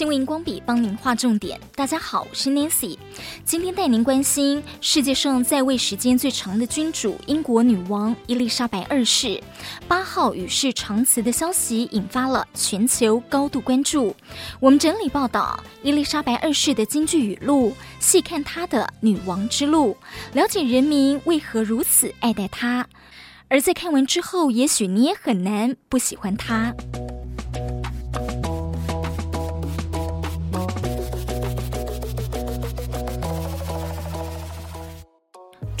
新闻荧光笔帮您画重点。大家好，我是 Nancy，今天带您关心世界上在位时间最长的君主——英国女王伊丽莎白二世八号与世长辞的消息，引发了全球高度关注。我们整理报道伊丽莎白二世的金句语录，细看她的女王之路，了解人民为何如此爱戴她。而在看完之后，也许你也很难不喜欢她。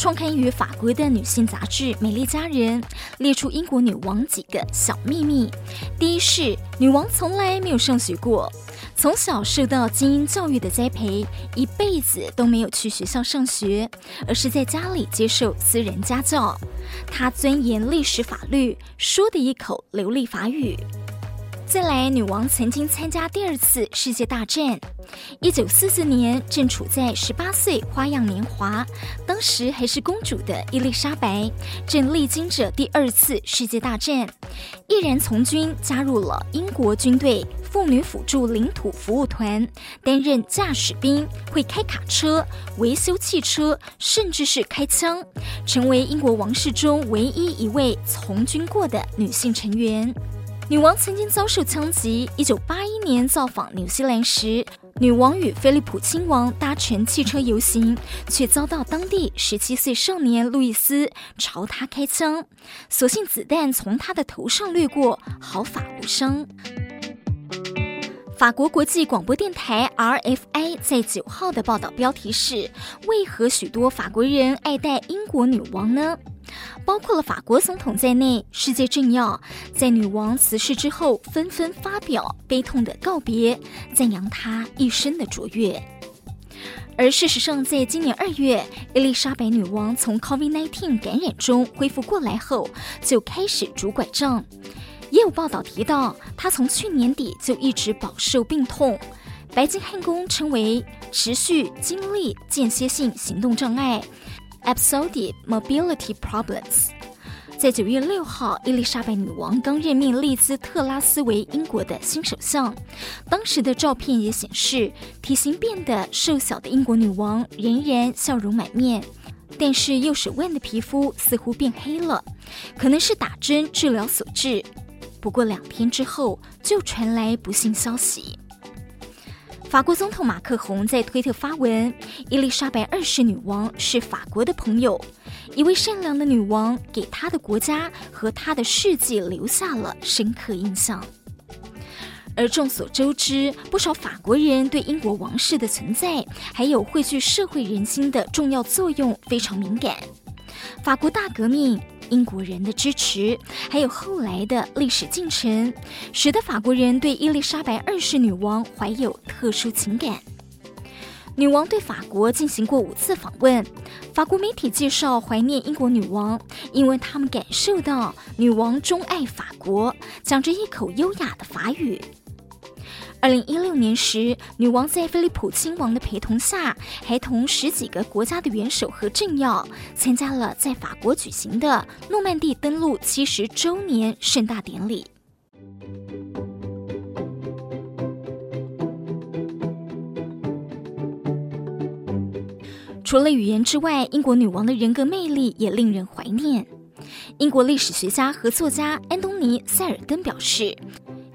创刊于法国的女性杂志《美丽佳人》列出英国女王几个小秘密。第一是，女王从来没有上学过，从小受到精英教育的栽培，一辈子都没有去学校上学，而是在家里接受私人家教。她钻研历史法律，说的一口流利法语。再来，女王曾经参加第二次世界大战。一九四四年，正处在十八岁花样年华，当时还是公主的伊丽莎白，正历经着第二次世界大战，毅然从军，加入了英国军队妇女辅助领土服务团，担任驾驶兵，会开卡车、维修汽车，甚至是开枪，成为英国王室中唯一一位从军过的女性成员。女王曾经遭受枪击。一九八一年造访纽西兰时，女王与菲利普亲王搭乘汽车游行，却遭到当地十七岁少年路易斯朝她开枪，所幸子弹从她的头上掠过，毫发无伤。法国国际广播电台 RFI 在九号的报道标题是：为何许多法国人爱戴英国女王呢？包括了法国总统在内，世界政要在女王辞世之后，纷纷发表悲痛的告别，赞扬她一生的卓越。而事实上，在今年二月，伊丽莎白女王从 COVID-19 感染中恢复过来后，就开始拄拐杖。也有报道提到，她从去年底就一直饱受病痛，白金汉宫称为持续经历间歇性行动障碍。Episodic mobility problems。在九月六号，伊丽莎白女王刚任命利兹特拉斯为英国的新首相。当时的照片也显示，体型变得瘦小的英国女王仍然笑容满面，但是右手腕的皮肤似乎变黑了，可能是打针治疗所致。不过两天之后，就传来不幸消息。法国总统马克宏在推特发文：“伊丽莎白二世女王是法国的朋友，一位善良的女王，给她的国家和她的世界留下了深刻印象。”而众所周知，不少法国人对英国王室的存在，还有汇聚社会人心的重要作用非常敏感。法国大革命。英国人的支持，还有后来的历史进程，使得法国人对伊丽莎白二世女王怀有特殊情感。女王对法国进行过五次访问，法国媒体介绍怀念英国女王，因为他们感受到女王钟爱法国，讲着一口优雅的法语。二零一六年时，女王在菲利普亲王的陪同下，还同十几个国家的元首和政要参加了在法国举行的诺曼底登陆七十周年盛大典礼。除了语言之外，英国女王的人格魅力也令人怀念。英国历史学家和作家安东尼·塞尔登表示。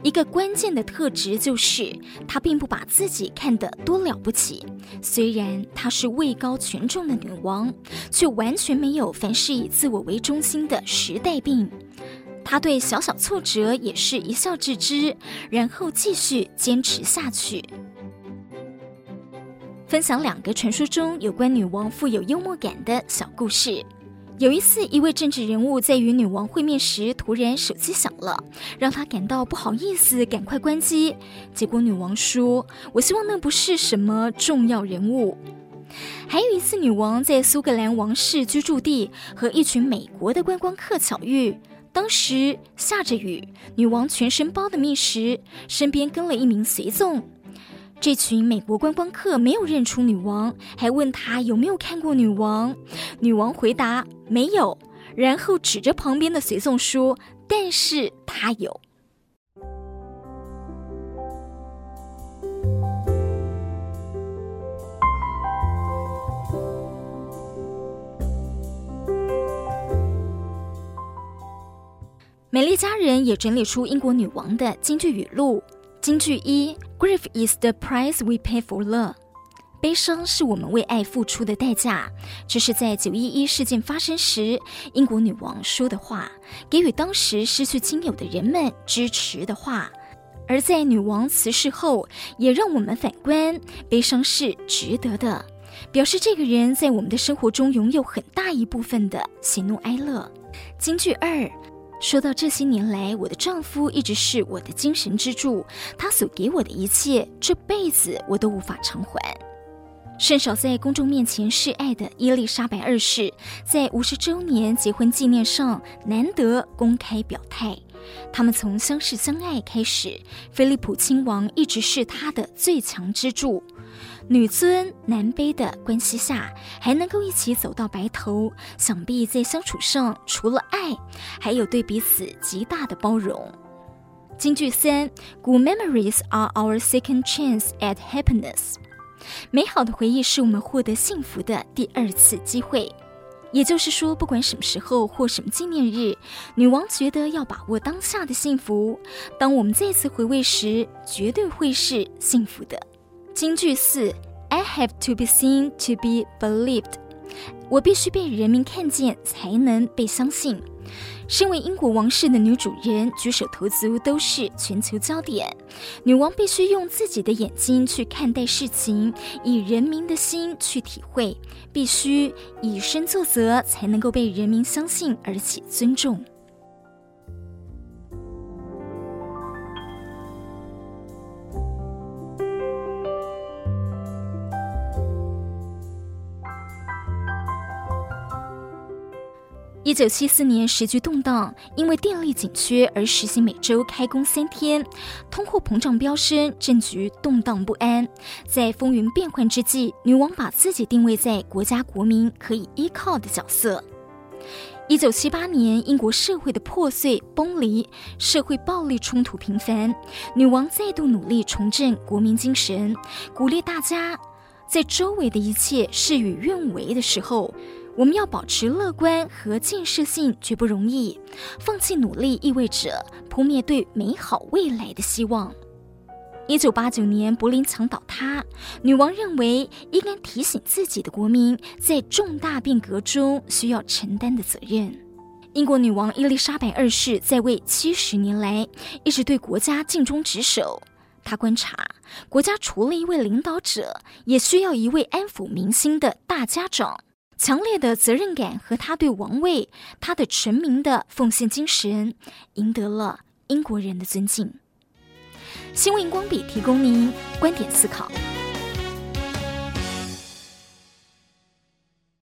一个关键的特质就是，她并不把自己看得多了不起。虽然她是位高权重的女王，却完全没有凡事以自我为中心的时代病。她对小小挫折也是一笑置之，然后继续坚持下去。分享两个传说中有关女王富有幽默感的小故事。有一次，一位政治人物在与女王会面时，突然手机响了，让他感到不好意思，赶快关机。结果女王说：“我希望那不是什么重要人物。”还有一次，女王在苏格兰王室居住地和一群美国的观光客巧遇，当时下着雨，女王全身包得密实，身边跟了一名随从。这群美国观光客没有认出女王，还问她有没有看过女王，女王回答没有，然后指着旁边的随从说，但是他有美丽佳人也整理出英国女王的京剧语录。金句一：Grief is the price we pay for love。悲伤是我们为爱付出的代价。这是在九一一事件发生时，英国女王说的话，给予当时失去亲友的人们支持的话。而在女王辞世后，也让我们反观，悲伤是值得的，表示这个人在我们的生活中拥有很大一部分的喜怒哀乐。金句二，说到这些年来，我的丈夫一直是我的精神支柱，他所给我的一切，这辈子我都无法偿还。甚少在公众面前示爱的伊丽莎白二世，在五十周年结婚纪念上难得公开表态。他们从相识相爱开始，菲利普亲王一直是他的最强支柱。女尊男卑的关系下，还能够一起走到白头，想必在相处上除了爱，还有对彼此极大的包容。金句三：Good memories are our second chance at happiness。美好的回忆是我们获得幸福的第二次机会，也就是说，不管什么时候或什么纪念日，女王觉得要把握当下的幸福。当我们再次回味时，绝对会是幸福的。金句四：I have to be seen to be believed。我必须被人民看见，才能被相信。身为英国王室的女主人，举手投足都是全球焦点。女王必须用自己的眼睛去看待事情，以人民的心去体会，必须以身作则，才能够被人民相信而且尊重。一九七四年时局动荡，因为电力紧缺而实行每周开工三天，通货膨胀飙升，政局动荡不安。在风云变幻之际，女王把自己定位在国家国民可以依靠的角色。一九七八年，英国社会的破碎崩离，社会暴力冲突频繁，女王再度努力重振国民精神，鼓励大家在周围的一切事与愿违的时候。我们要保持乐观和建设性，绝不容易。放弃努力意味着扑灭对美好未来的希望。一九八九年柏林墙倒塌，女王认为应该提醒自己的国民，在重大变革中需要承担的责任。英国女王伊丽莎白二世在位七十年来，一直对国家尽忠职守。她观察，国家除了一位领导者，也需要一位安抚民心的大家长。强烈的责任感和他对王位、他的臣民的奉献精神，赢得了英国人的尊敬。新闻荧光笔提供您观点思考。